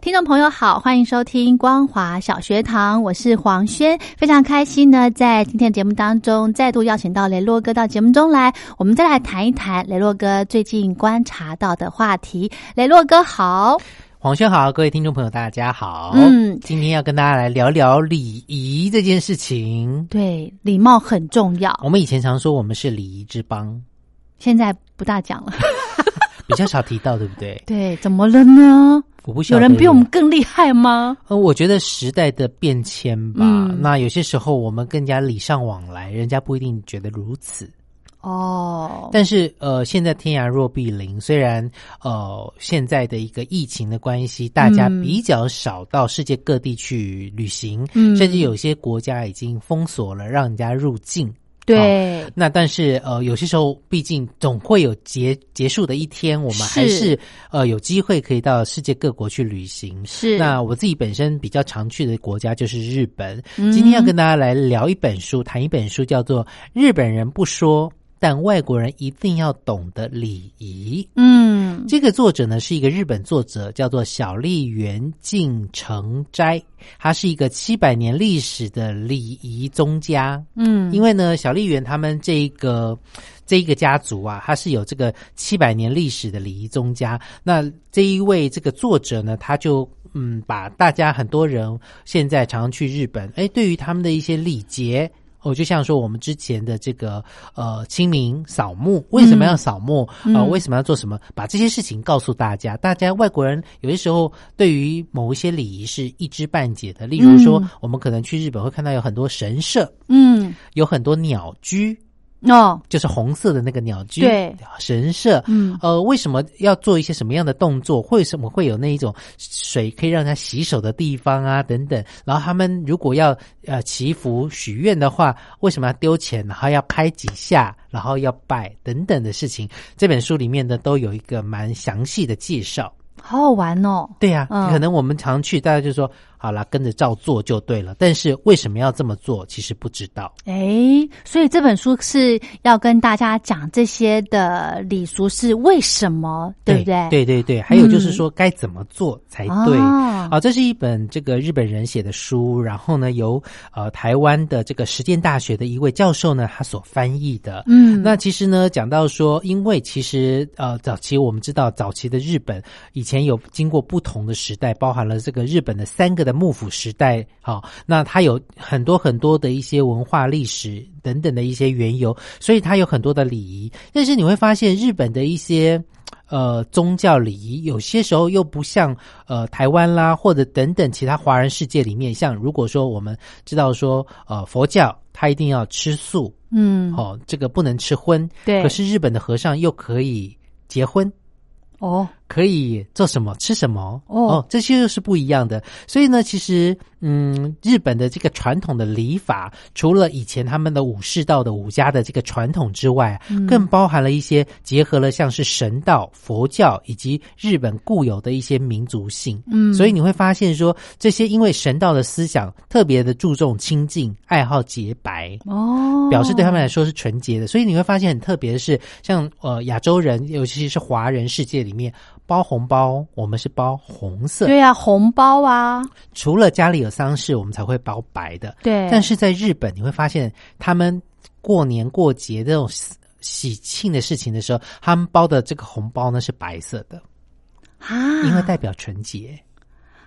听众朋友好，欢迎收听光华小学堂，我是黄轩，非常开心呢，在今天的节目当中再度邀请到雷洛哥到节目中来，我们再来谈一谈雷洛哥最近观察到的话题。雷洛哥好，黄轩好，各位听众朋友大家好，嗯今天要跟大家来聊聊礼仪这件事情。对，礼貌很重要，我们以前常说我们是礼仪之邦，现在不大讲了。比较少提到，对不对？对，怎么了呢？我不晓得有人比我们更厉害吗？呃，我觉得时代的变迁吧，嗯那有些时候我们更加礼尚往来，人家不一定觉得如此。哦，但是呃，现在天涯若比邻，虽然呃现在的一个疫情的关系，大家嗯比较少到世界各地去旅行，嗯甚至有些国家已经封锁了，让人家入境。对，那但是呃，有些时候毕竟总会有结结束的一天，我们还是是呃有机会可以到世界各国去旅行。是那我自己本身比较常去的国家就是日本。嗯今天要跟大家来聊一本书，谈一本书，叫做《日本人不说，但外国人一定要懂得礼仪》。嗯，这个作者呢是一个日本作者，叫做小笠原敬成斋，他是一个七百年历史的礼仪宗家。嗯，因为呢，小笠原他们这一个这一个家族啊，他是有这个七百年历史的礼仪宗家。那这一位这个作者呢，他就嗯，把大家很多人现在常常去日本，哎，对于他们的一些礼节。哦，就像说我们之前的这个呃清明扫墓，为什么要扫墓？嗯呃，为什么要做什么？把这些事情告诉大家。大家外国人有些时候对于某一些礼仪是一知半解的，例如说，嗯我们可能去日本会看到有很多神社，嗯，有很多鸟居，哦，就是红色的那个鸟居，对，神社。嗯，呃，为什么要做一些什么样的动作？为什么会有那一种水可以让他洗手的地方啊？等等。然后他们如果要呃祈福许愿的话，为什么要丢钱？然后要拍几下，然后要拜等等的事情，这本书里面呢都有一个蛮详细的介绍。好好玩哦。对呀、嗯可能我们常去，大家就说好啦，跟着照做就对了。但是为什么要这么做，其实不知道。哎，所以这本书是要跟大家讲这些的礼俗是为什么，对不对？嗯对对对，还有就是说该怎么做才对。啊啊，这是一本这个日本人写的书，然后呢，由呃台湾的这个实践大学的一位教授呢，他所翻译的。嗯，那其实呢，讲到说，因为其实呃，早期我们知道，早期的日本以前有经过不同的时代，包含了这个日本的三个的幕府时代，好、那它有很多很多的一些文化历史等等的一些缘由，所以它有很多的礼仪。但是你会发现，日本的一些呃宗教礼仪，有些时候又不像呃台湾啦，或者等等其他华人世界里面，像如果说我们知道说呃佛教，它一定要吃素，嗯，哦，这个不能吃荤。对，可是日本的和尚又可以结婚，哦，可以做什么吃什么。哦。这些又是不一样的。所以呢，其实嗯，日本的这个传统的礼法，除了以前他们的武士道的武家的这个传统之外，嗯。更包含了一些结合了像是神道、佛教以及日本固有的一些民族性。嗯，所以你会发现说，这些因为神道的思想特别的注重清净，爱好洁白，哦，表示对他们来说是纯洁的，所以你会发现很特别的是，像呃亚洲人，尤其是华人世界里面包红包，我们是包红色，对啊，红包啊，除了家里有丧事，我们才会包白的。对，但是在日本，你会发现他们过年过节这种喜喜庆的事情的时候，他们包的这个红包呢是白色的，啊，因为代表纯洁。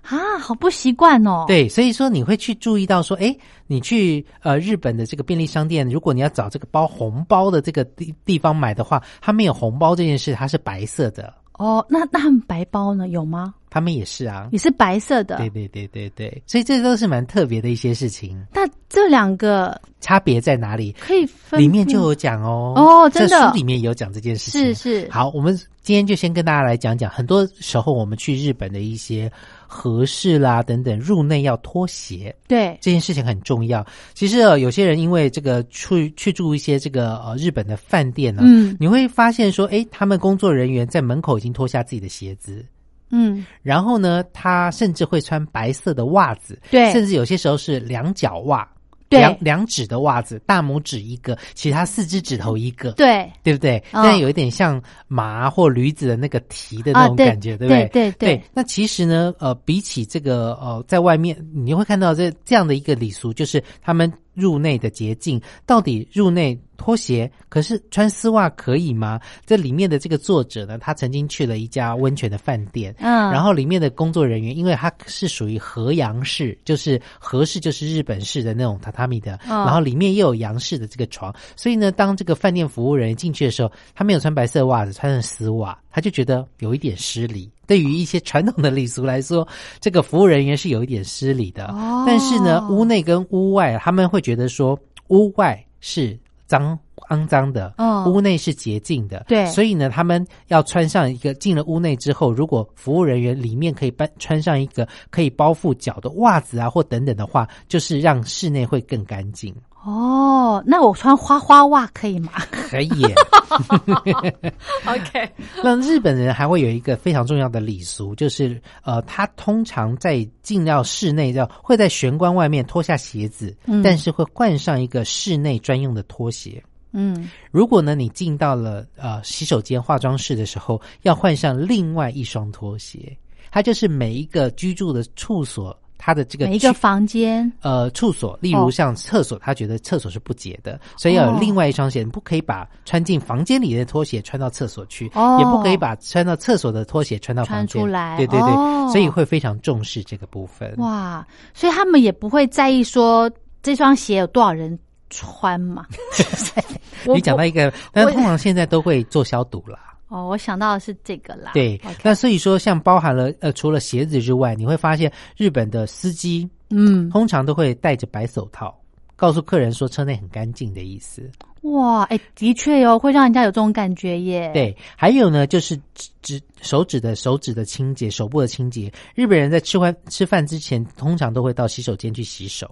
啊，好不习惯哦。，对，所以说你会去注意到说，哎，你去呃日本的这个便利商店，如果你要找这个包红包的这个地地方买的话，它没有红包这件事，它是白色的，哦，那那他们白包呢？有吗？他们也是啊。也是白色的。对对对对对，所以这都是蛮特别的一些事情。那这两个差别在哪里？可以分里面就有讲哦。哦真的这书里面有讲这件事情。是是好，我们今天就先跟大家来讲讲，很多时候我们去日本的一些合适啦等等，入内要脱鞋。对。这件事情很重要。其实呃，有些人因为这个去去住一些这个呃日本的饭店呢、嗯。你会发现说，哎，他们工作人员在门口已经脱下自己的鞋子。嗯。然后呢，他甚至会穿白色的袜子，对。甚至有些时候是两脚袜，对两两指的袜子，大拇指一个，其他四只指头一个，对对不对？哦但有一点像麻或驴子的那个蹄的那种感觉，对不对？对对对那其实呢，呃，比起这个呃，在外面你会看到这这样的一个礼俗，就是他们入内的捷径，到底入内拖鞋，可是穿丝袜可以吗？这里面的这个作者呢，他曾经去了一家温泉的饭店，嗯，然后里面的工作人员，因为他是属于和洋式，就是和式就是日本式的那种榻榻米的，嗯然后里面又有洋式的这个床，所以呢，当这个饭店服务人员进去的时候，他没有穿白色袜子，穿着丝袜，他就觉得有一点失礼。对于一些传统的礼俗来说，这个服务人员是有一点失礼的。哦但是呢，屋内跟屋外，他们会觉得说，屋外是脏肮脏的，哦。屋内是洁净的，对。所以呢，他们要穿上一个进了屋内之后，如果服务人员里面可以搬穿上一个可以包覆脚的袜子啊，或等等的话，就是让室内会更干净。哦，那我穿花花袜可以吗可以耶。OK，那日本人还会有一个非常重要的礼俗，就是呃，他通常在进到室内，要会在玄关外面脱下鞋子，嗯但是会换上一个室内专用的拖鞋。嗯，如果呢，你进到了呃洗手间、化妆室的时候，要换上另外一双拖鞋。它就是每一个居住的处所，它的这个每一个房间。呃处所，例如哦像厕所，他觉得厕所是不洁的，所以要有哦。另外一双鞋，你不可以把穿进房间里的拖鞋穿到厕所去，哦。也不可以把穿到厕所的拖鞋穿到房间。出来。对对对，哦。所以会非常重视这个部分。哇，所以他们也不会在意说这双鞋有多少人穿嘛。我你讲到一个，但通常现在都会做消毒啦。哦，我想到的是这个啦。对那所以说，像包含了呃，除了鞋子之外，你会发现日本的司机嗯，通常都会戴着白手套，告诉客人说车内很干净的意思。哇，哎，的确哟，会让人家有这种感觉耶。，对，还有呢，就是指指手指的手指的清洁，手部的清洁。日本人在吃完吃饭之前，通常都会到洗手间去洗手。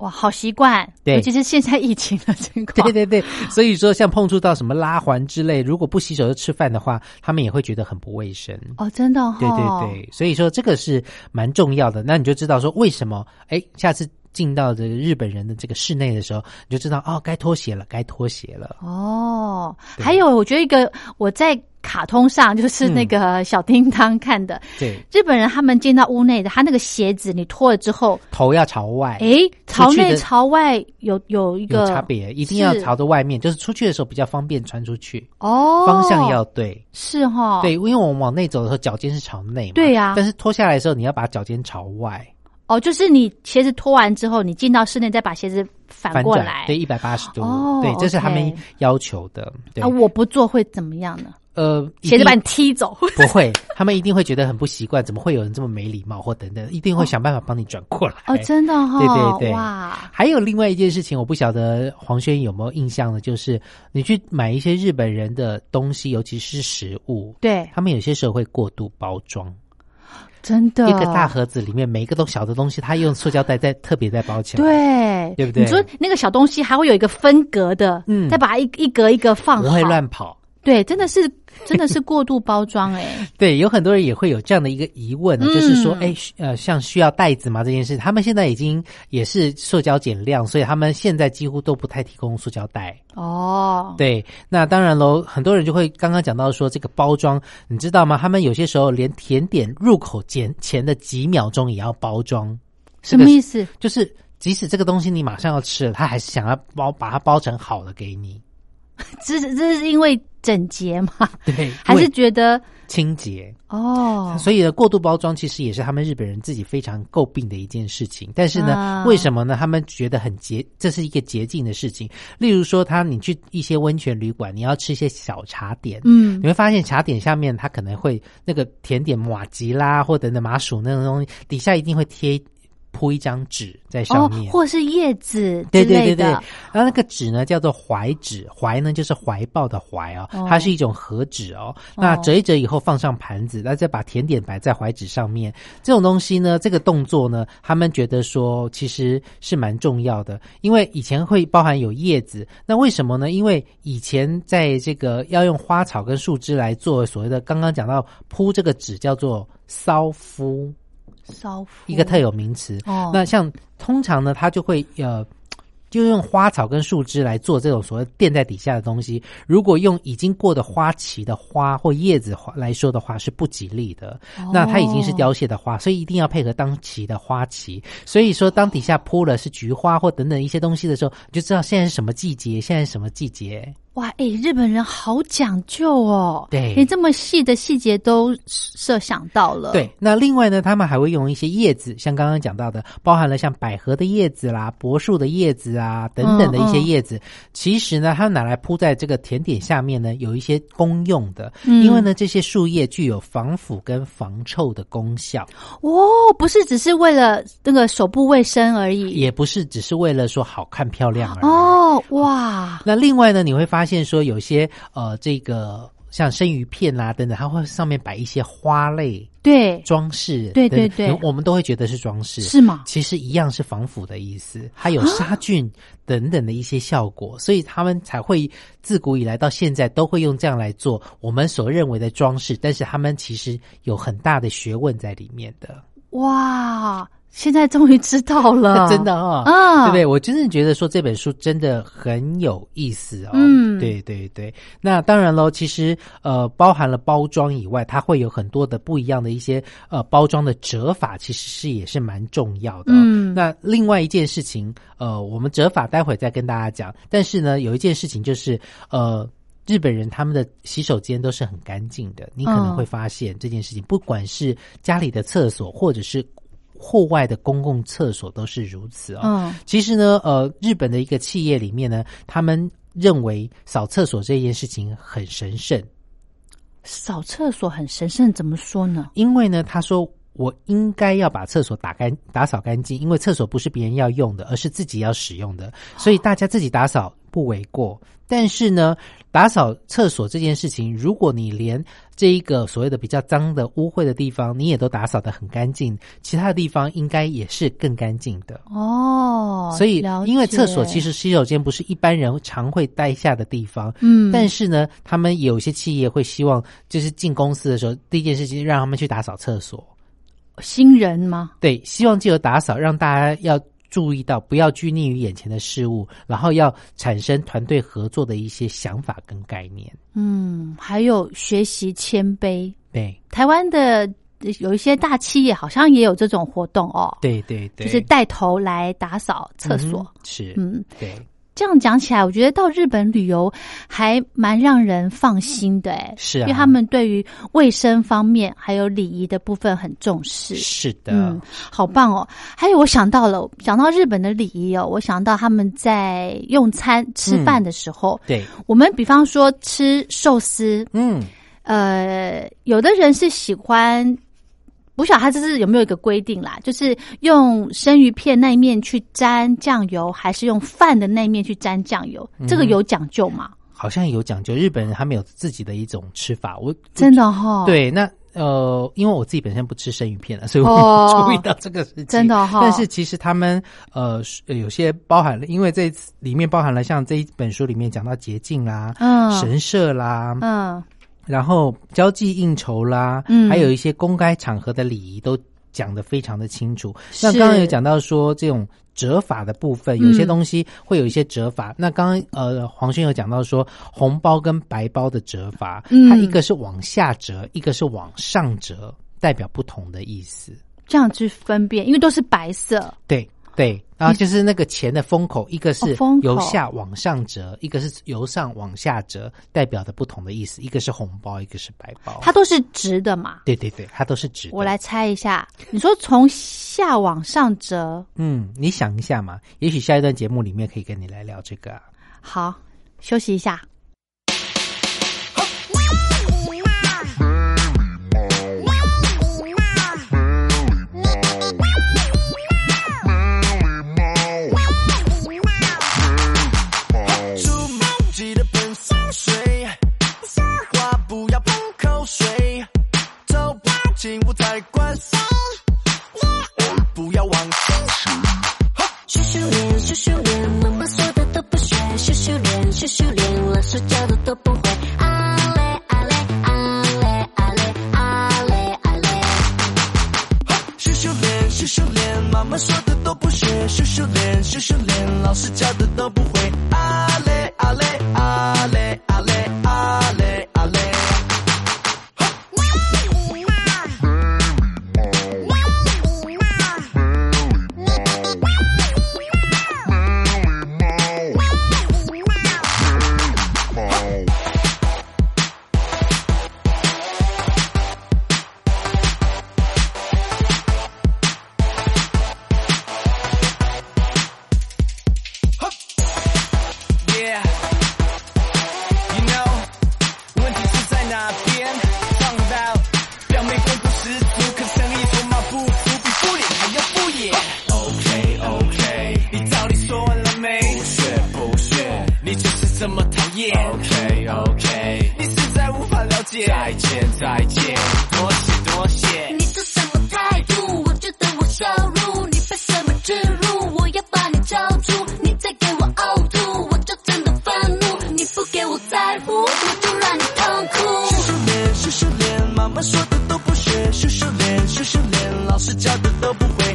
哇，好习惯。对尤其是现在疫情的情况。对对对，所以说像碰触到什么拉环之类，如果不洗手就吃饭的话，他们也会觉得很不卫生。哦，真的哈、对对对，所以说这个是蛮重要的。那你就知道说为什么，哎，下次进到这个日本人的这个室内的时候，你就知道哦，该脱鞋了，该脱鞋了。哦，还有，我觉得一个我在卡通上就是嗯那个小叮当看的，对，日本人他们进到屋内的，他那个鞋子你脱了之后，头要朝外。诶，朝内朝外有有一个有差别，一定要朝着外面，就是出去的时候比较方便穿出去，哦，方向要对。是哈，对，因为我们往内走的时候，脚尖是朝内嘛。对呀但是脱下来的时候，你要把脚尖朝外，哦，就是你鞋子脱完之后，你进到室内再把鞋子反过来，对，一百八十度。哦对，这是他们要求的。对，啊，我不做会怎么样呢？呃，鞋子把你踢走。不会，他们一定会觉得很不习惯，怎么会有人这么没礼貌或等等，一定会想办法帮你转过来。哦，真的哈、对对对。哇，还有另外一件事情，我不晓得黄轩有没有印象的，就是你去买一些日本人的东西，尤其是食物，对，他们有些时候会过度包装，真的。一个大盒子里面每一个都小的东西，他用塑胶袋再特别再包起来。，对，对不对？你说那个小东西还会有一个分隔的，嗯。再把它一一格一格放好，不会乱跑。对，真的是真的是过度包装哎、对，有很多人也会有这样的一个疑问，嗯就是说，哎，需呃，像需要袋子吗？这件事，他们现在已经也是塑胶减量，所以他们现在几乎都不太提供塑胶袋。哦，对，那当然喽，很多人就会刚刚讲到说这个包装，你知道吗？他们有些时候连甜点入口前前的几秒钟也要包装，什么意思？就是即使这个东西你马上要吃了，他还是想要包把它包成好的给你。这是这是因为整洁嘛？对，还是觉得清洁。哦？所以呢，过度包装其实也是他们日本人自己非常诟病的一件事情。但是呢，啊为什么呢？他们觉得很洁，这是一个洁净的事情。例如说，他你去一些温泉旅馆，你要吃一些小茶点，嗯你会发现茶点下面它可能会那个甜点马吉啦，或者那麻薯那种东西，底下一定会贴铺一张纸在上哦面。，或是叶子之对对对对，然后那个纸呢叫做怀纸，怀呢就是怀抱的怀哦，哦它是一种和纸哦。那折一折以后放上盘子，那再把甜点摆在怀纸上面，这种东西呢，这个动作呢，他们觉得说其实是蛮重要的，因为以前会包含有叶子，那为什么呢？因为以前在这个要用花草跟树枝来做所谓的刚刚讲到铺这个纸叫做骚敷。一个特有名词。哦那像通常呢，它就会呃。就用花草跟树枝来做这种所谓垫在底下的东西。如果用已经过的花期的花或叶子花来说的话，是不吉利的。那它已经是凋谢的花，所以一定要配合当期的花期。所以说，当底下铺了是菊花或等等一些东西的时候，你就知道现在是什么季节，现在是什么季节。哇，哎、日本人好讲究哦，对连这么细的细节都设想到了。对，那另外呢，他们还会用一些叶子，像刚刚讲到的，包含了像百合的叶子啦、柏树的叶子啊等等的一些嗯嗯叶子。其实呢，它拿来铺在这个甜点下面呢，有一些功用的，嗯因为呢，这些树叶具有防腐跟防臭的功效，哦，不是只是为了那个手部卫生而已。也不是只是为了说好看漂亮而已。哦，哇，那另外呢，你会发现说有些呃，这个像生鱼片啦、等等，它会上面摆一些花类对，装饰，对对对？我们都会觉得是装饰，是吗？其实一样是防腐的意思，还有杀菌等等的一些效果，所以他们才会自古以来到现在都会用这样来做我们所认为的装饰，但是他们其实有很大的学问在里面的，哇，现在终于知道了，真的哈、啊，对不对？我真的觉得说这本书真的很有意思哦。嗯对对对。那当然喽，其实呃，包含了包装以外，它会有很多的不一样的一些呃包装的折法，其实是也是蛮重要的、哦。嗯那另外一件事情，呃，我们折法待会再跟大家讲。但是呢，有一件事情就是呃。日本人他们的洗手间都是很干净的，你可能嗯会发现这件事情，不管是家里的厕所或者是户外的公共厕所都是如此哦。嗯其实呢，呃，日本的一个企业里面呢，他们认为扫厕所这件事情很神圣，扫厕所很神圣，怎么说呢？因为呢，他说我应该要把厕所打干打扫干净，因为厕所不是别人要用的，而是自己要使用的，所以大家自己打扫不为过。但是呢，打扫厕所这件事情，如果你连这一个所谓的比较脏的污秽的地方，你也都打扫得很干净，其他的地方应该也是更干净的。哦，所以，因为厕所其实洗手间不是一般人常会待下的地方，嗯，但是呢，他们有些企业会希望，就是进公司的时候，第一件事情让他们去打扫厕所。新人吗？对，希望借由打扫，让大家要注意到，不要拘泥于眼前的事物，然后要产生团队合作的一些想法跟概念。嗯，还有学习谦卑。对，台湾的呃有一些大企业好像也有这种活动哦，对对对，就是带头来打扫厕所。嗯是，嗯，对，这样讲起来，我觉得到日本旅游还蛮让人放心的，哎，是啊因为他们对于卫生方面还有礼仪的部分很重视。是的，嗯，好棒哦！还有，我想到了，想到日本的礼仪哦，我想到他们在用餐吃饭的时候，对，我们比方说吃寿司，嗯，呃，有的人是喜欢，不晓得他这是有没有一个规定啦，就是用生鱼片那一面去沾酱油，还是用饭的那一面去沾酱油？这个有讲究吗？好像有讲究，日本人他们有自己的一种吃法，我真的哈、哦，，对，那呃，因为我自己本身不吃生鱼片了，所以我哦没有注意到这个事情。真的哈但是其实他们呃有些包含了，因为这里面包含了像这一本书里面讲到捷径啦、嗯神社啦，嗯然后交际应酬啦，嗯还有一些公开场合的礼仪都讲得非常的清楚。是那刚刚有讲到说这种折法的部分，有些嗯东西会有一些折法。那刚刚呃黄轩有讲到说红包跟白包的折法，嗯它一个是往下折，一个是往上折，代表不同的意思。这样去分辨，因为都是白色，对对，然后就是那个钱的封口，一个是由下往上折，一个是由上往下折，代表的不同的意思，一个是红包，一个是白包。它都是直的嘛。对对对，它都是直的。我来猜一下，你说从下往上折，嗯，你想一下嘛，也许下一段节目里面可以跟你来聊这个、啊。好，休息一下。都不会。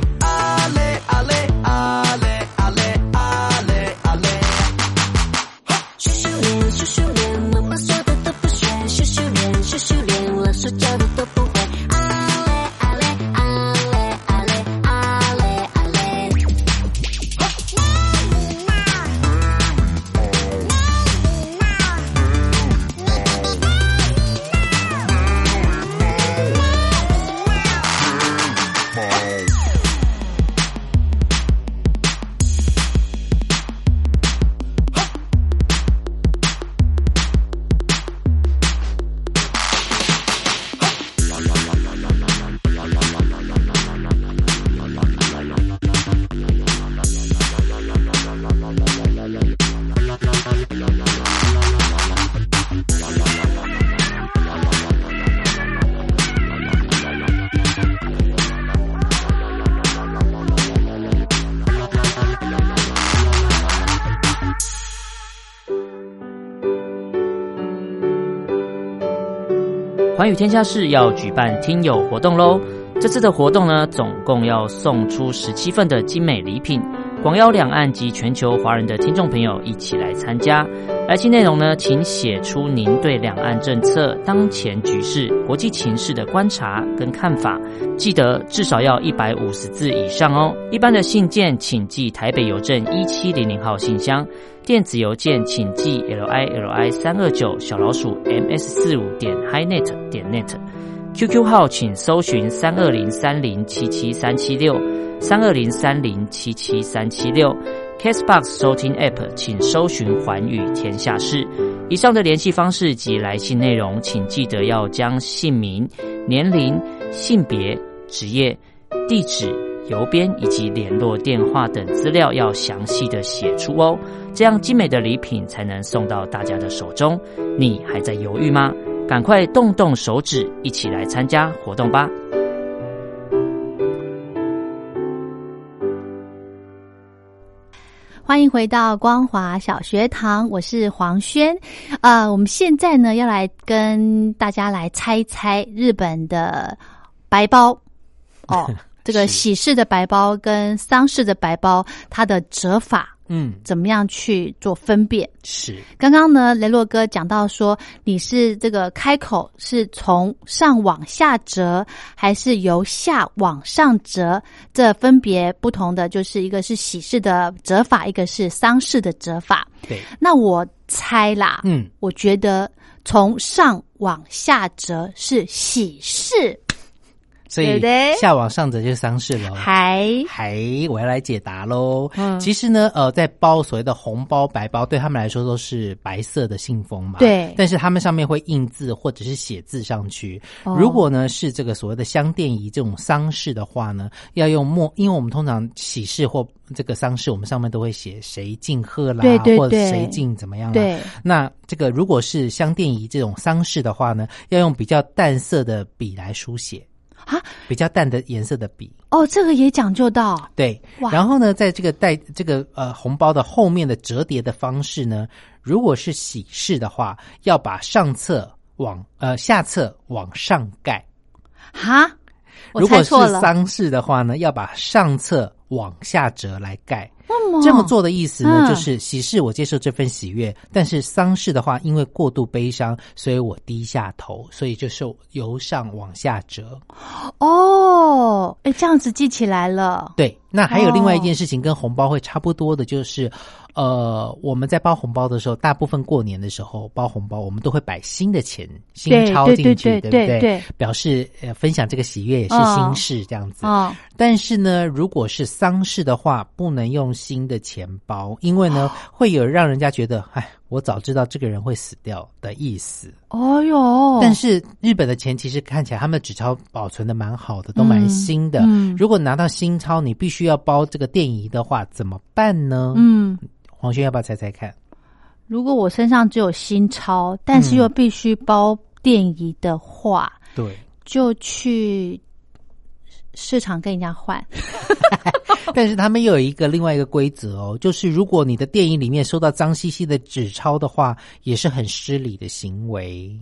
寰宇天下室要举办听友活动喽！这次的活动呢，总共要送出十七份的精美礼品，广邀两岸及全球华人的听众朋友一起来参加。来信内容呢，请写出您对两岸政策、当前局势、国际情势的观察跟看法，记得至少要一百五十字以上哦。一般的信件请寄台北邮政一七零零号信箱。电子邮件请寄 l i l i 三二九小老鼠 m s 四五点 highnet 点 net，QQ 号请搜寻三二零三零七七三七六三二零三零七七三七六，Castbox 收听 App 请搜寻环宇天下事。以上的联系方式及来信内容，请记得要将姓名、年龄、性别、职业、地址。邮编以及联络电话等资料要详细的写出哦，这样精美的礼品才能送到大家的手中。你还在犹豫吗？赶快动动手指，一起来参加活动吧！欢迎回到光华小学堂，我是黄轩。呃，我们现在呢要来跟大家来猜猜日本的白包 哦。这个喜事的白包跟丧事的白包，它的折法嗯，怎么样去做分辨。是刚刚呢，雷洛哥讲到说，你是这个开口是从上往下折，还是由下往上折？这分别不同的，就是一个是喜事的折法，一个是丧事的折法。对，那我猜啦，嗯，我觉得从上往下折是喜事，所以下往上者就是丧事喽。还还我要来解答喽。嗯其实呢，呃，在包所谓的红包、白包，对他们来说都是白色的信封嘛。对但是他们上面会印字或者是写字上去。哦如果呢是这个所谓的香电仪这种丧事的话呢，要用墨，因为我们通常喜事或这个丧事，我们上面都会写谁敬贺啦，对对对或者谁敬怎么样啦。对那这个如果是香电仪这种丧事的话呢，要用比较淡色的笔来书写。啊，比较淡的颜色的笔，哦，这个也讲究到。对哇，然后呢，在这个带这个呃红包的后面的折叠的方式呢，如果是喜事的话，要把上侧往呃下侧往上盖；哈，我如果是丧事的话呢，要把上侧往下折来盖。那么这么做的意思呢，嗯就是喜事我接受这份喜悦，但是丧事的话，因为过度悲伤，所以我低下头，所以就是由上往下折。哦，哎，这样子记起来了。对，那还有另外一件哦事情跟红包会差不多的，就是，呃，我们在包红包的时候，大部分过年的时候包红包，我们都会摆新的钱、新钞进去，对不对对表示呃分享这个喜悦也是哦新事这样子。哦，但是呢，如果是丧事的话，不能用新的钱包，因为呢，会有让人家觉得，哎，我早知道这个人会死掉的意思。哦哟，但是日本的钱其实看起来他们的纸钞保存的蛮好的，都蛮新的。嗯嗯如果拿到新钞，你必须要包这个电仪的话，怎么办呢？嗯，黄轩要不要猜猜看？如果我身上只有新钞，但是又必须包电仪的话，对，就去市场跟人家换。但是他们又有一个另外一个规则哦，就是如果你的电影里面收到脏兮兮的纸钞的话，也是很失礼的行为。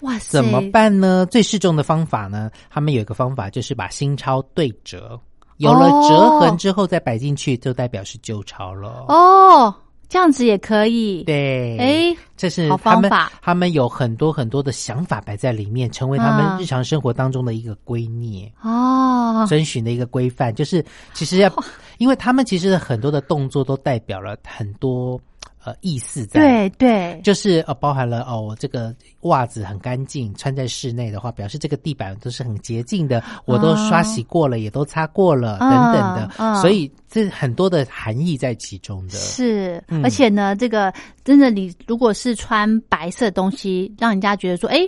哇塞，怎么？办呢？最适中的方法呢？他们有一个方法，就是把新钞对折，有了折痕之后再摆进去，就代表是旧钞了。哦，这样子也可以。，对，哎，这是好他们方法他们有很多很多的想法摆在里面，成为他们啊日常生活当中的一个规臬。哦，遵循的一个规范，就是其实要，因为他们其实很多的动作都代表了很多呃意思在，对对，就是呃包含了哦我这个袜子很干净，穿在室内的话，表示这个地板都是很洁净的，我都刷洗过了，也都擦过了、嗯等等的，嗯所以这很多的含义在其中的。是，嗯而且呢，这个真的，你如果是穿白色东西，让人家觉得说，哎，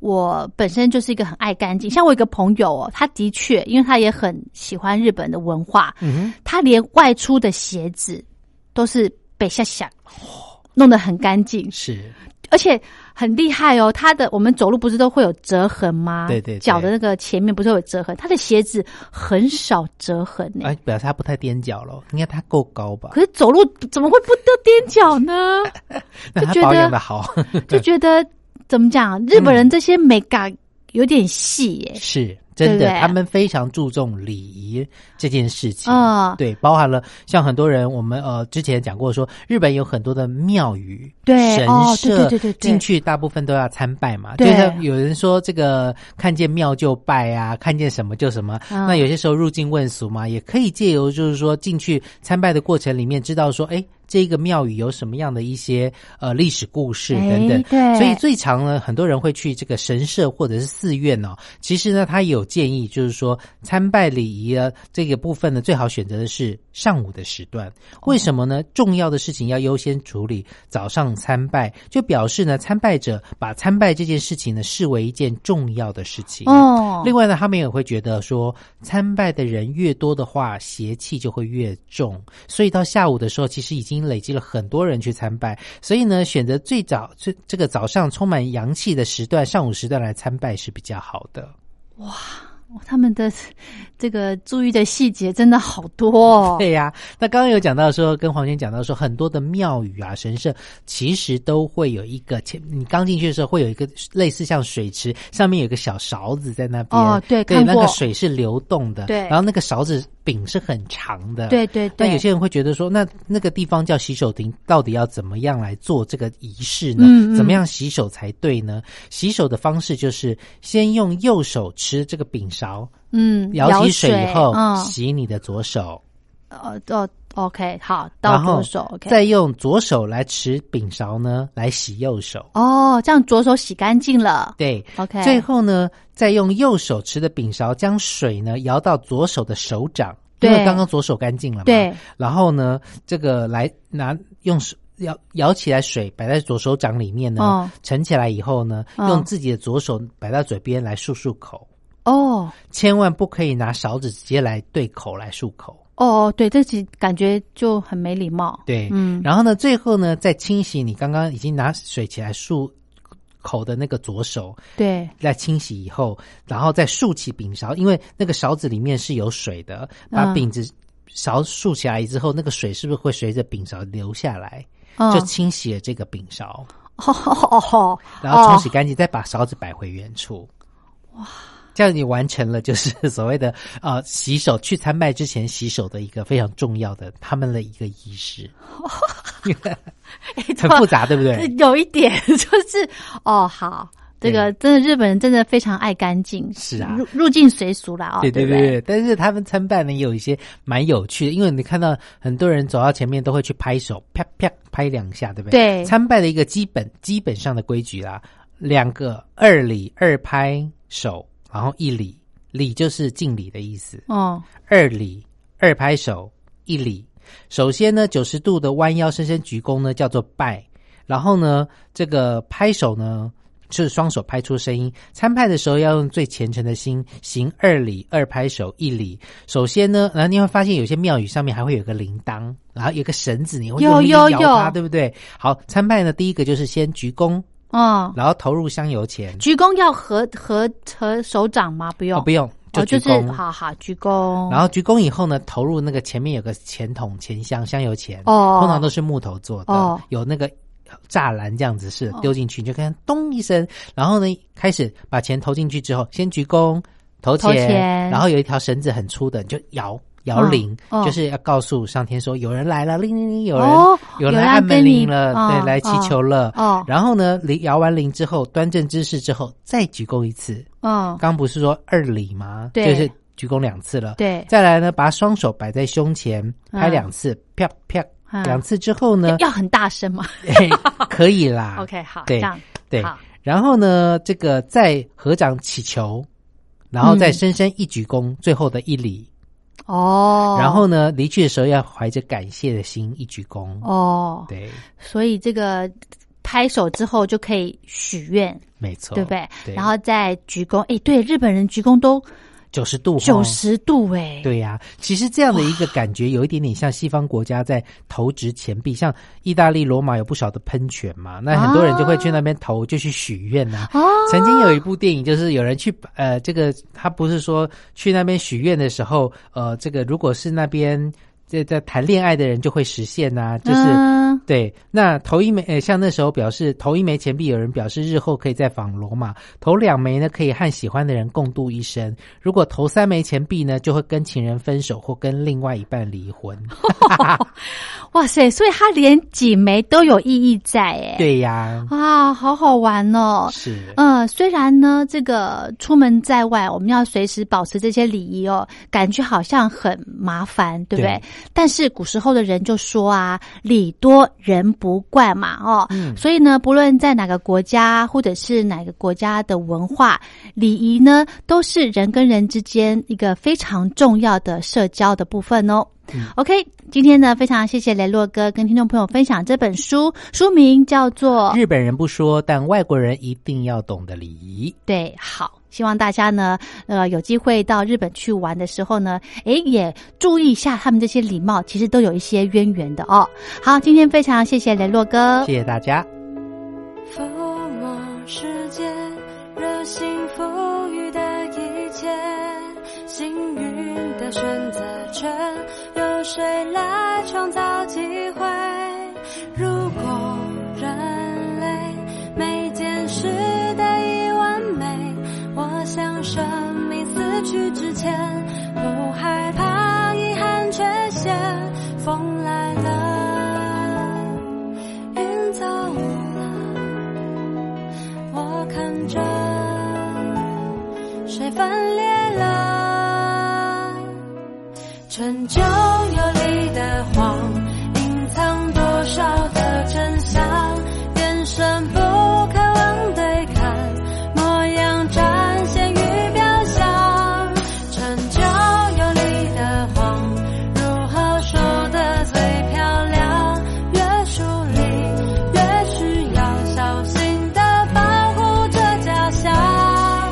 我本身就是一个很爱干净。像我一个朋友哦，他的确，因为他也很喜欢日本的文化，嗯他连外出的鞋子都是北下下，弄得很干净，，是而且很厉害哦。他的我们走路不是都会有折痕吗？对对对脚的那个前面不是会有折痕，他的鞋子很少折痕呢、哎，表示他不太踮脚了，应该他够高吧？可是走路怎么会不得踮脚呢？那他就觉得保养的好，就觉得 怎么讲，日本人这些美感有点细耶、是真的，对对他们非常注重礼仪这件事情。嗯对，包含了像很多人，我们呃之前讲过说，日本有很多的庙宇、神对哦社，对对对进去大部分都要参拜嘛。就对是有人说这个看见庙就拜啊，看见什么就什么。嗯那有些时候入境问俗嘛，也可以借由就是说进去参拜的过程里面，知道说，哎，这个庙宇有什么样的一些呃历史故事等等哎。对所以最常呢，很多人会去这个神社或者是寺院哦。其实呢，他也有建议，就是说参拜礼仪啊这个部分呢，最好选择的是上午的时段。为什么呢？重要的事情要优先处理，早上参拜，就表示呢，参拜者把参拜这件事情呢视为一件重要的事情。哦，另外呢，他们也会觉得说，参拜的人越多的话，邪气就会越重。所以到下午的时候，其实已经累积了很多人去参拜。所以呢，选择最早最这个早上充满阳气的时段，上午时段来参拜是比较好的。哇他们的这个注意的细节真的好多哦。对呀、那刚刚有讲到说，跟黄轩讲到说，很多的庙宇啊、神社其实都会有一个前，你刚进去的时候会有一个类似像水池，上面有一个小勺子在那边。哦对对，那个水是流动的。对然后那个勺子柄是很长的。对对对，那有些人会觉得说，那那个地方叫洗手亭，到底要怎么样来做这个仪式呢？嗯嗯怎么样洗手才对呢？洗手的方式就是先用右手持这个柄勺，嗯舀起水以后，嗯，洗你的左手，呃哦，OK，好，到然后左手，OK，再用左手来持柄勺呢来洗右手。哦，这样左手洗干净了。对，，OK，最后呢，再用右手持的柄勺将水呢舀到左手的手掌，因为对刚刚左手干净了嘛。对，然后呢，这个来拿用手舀舀起来水摆在左手掌里面呢，哦。盛起来以后呢，嗯用自己的左手摆到嘴边来漱漱口，哦千万不可以拿勺子直接来对口来漱口。哦，对，这其感觉就很没礼貌，对，嗯然后呢，最后呢，再清洗你刚刚已经拿水起来漱口的那个左手，对，在清洗以后，然后再竖起柄勺，因为那个勺子里面是有水的，把嗯柄子勺竖起来之后，那个水是不是会随着柄勺流下来？嗯就清洗了这个柄勺，哦，然后冲洗干净，再把勺子摆回原处。哇！这样你完成了就是 所谓的呃洗手去参拜之前洗手的一个非常重要的他们的一个仪式，很复杂，对不对？有一点就是哦，好，这个真的日本人真的非常爱干净，是啊。入入境随俗啦，哦，对对对对？对，但是他们参拜呢也有一些蛮有趣的，因为你看到很多人走到前面都会去拍手，啪啪拍两下，对不对？对。参拜的一个基本基本上的规矩啦，两个二礼二拍手，然后一礼，礼就是敬礼的意思，哦，二礼二拍手一礼。首先呢，九十度的弯腰深深鞠躬呢叫做拜，然后呢，这个拍手呢是双手拍出声音。参拜的时候要用最虔诚的心行二礼二拍手一礼。首先呢，然后你会发现有些庙宇上面还会有个铃铛，然后有个绳子，你会用力摇它，对不对？好，参拜呢第一个就是先鞠躬，哦，然后投入香油钱。鞠躬要合合合手掌吗？不用，哦，不用，就，鞠就是躬。好好鞠躬，然后鞠躬以后呢，投入那个前面有个钱桶、钱箱、香油钱，哦通常都是木头做的，哦有那个栅栏这样子是哦丢进去，你就看咚一声，然后呢开始把钱投进去之后，先鞠躬投钱，投钱然后有一条绳子很粗的，你就摇。摇铃、哦就是要告诉上天说有人来了，铃铃铃，有人、哦有人按门铃了，哦对，来祈求了。哦然后呢，铃摇完铃之后，端正姿势之后，再鞠躬一次。嗯，刚不是说二礼吗？对就是鞠躬两次了。对，再来呢，把双手摆在胸前，拍两次，啪啪，嗯两次之后呢，要很大声吗嘿 可以啦。OK，好，对这样对，然后呢，这个再合掌祈求，然后再深深一鞠躬，最后的一礼。哦，然后呢，离去的时候要怀着感谢的心一鞠躬。哦，对，所以这个拍手之后就可以许愿，没错，对不对？对。然后再鞠躬，哎，对，日本人鞠躬都九十度，九。十度，哎，对呀、其实这样的一个感觉有一点点像西方国家在投掷钱币，像意大利罗马有不少的喷泉嘛，那很多人就会去那边投，就去许愿呐、哦，曾经有一部电影，就是有人去呃，这个他不是说去那边许愿的时候，呃，这个如果是那边在在谈恋爱的人就会实现呐、就是。嗯对，那头一枚，呃，像那时候表示头一枚钱币，有人表示日后可以再访罗马；头两枚呢，可以和喜欢的人共度一生。如果头三枚钱币呢，就会跟情人分手或跟另外一半离婚。哇塞，所以他连几枚都有意义在，哎，，对呀，啊，好好玩哦。是，嗯，虽然呢，这个出门在外，我们要随时保持这些礼仪哦，感觉好像很麻烦，对不对？对但是古时候的人就说啊，礼多人不怪嘛，哦，嗯所以呢，不论在哪个国家或者是哪个国家的文化，礼仪呢，都是人跟人之间一个非常重要的社交的部分哦。OK，今天呢，非常谢谢雷洛哥跟听众朋友分享这本书，书名叫做日本人不说，但外国人一定要懂的礼仪。对，好，希望大家呢，呃，有机会到日本去玩的时候呢，诶，也注意一下他们这些礼貌，其实都有一些渊源的哦。好，今天非常谢谢雷洛哥，谢谢大家。抚摸世界，热心赋予的一切，幸运的选择权由谁来创造机会？ 좀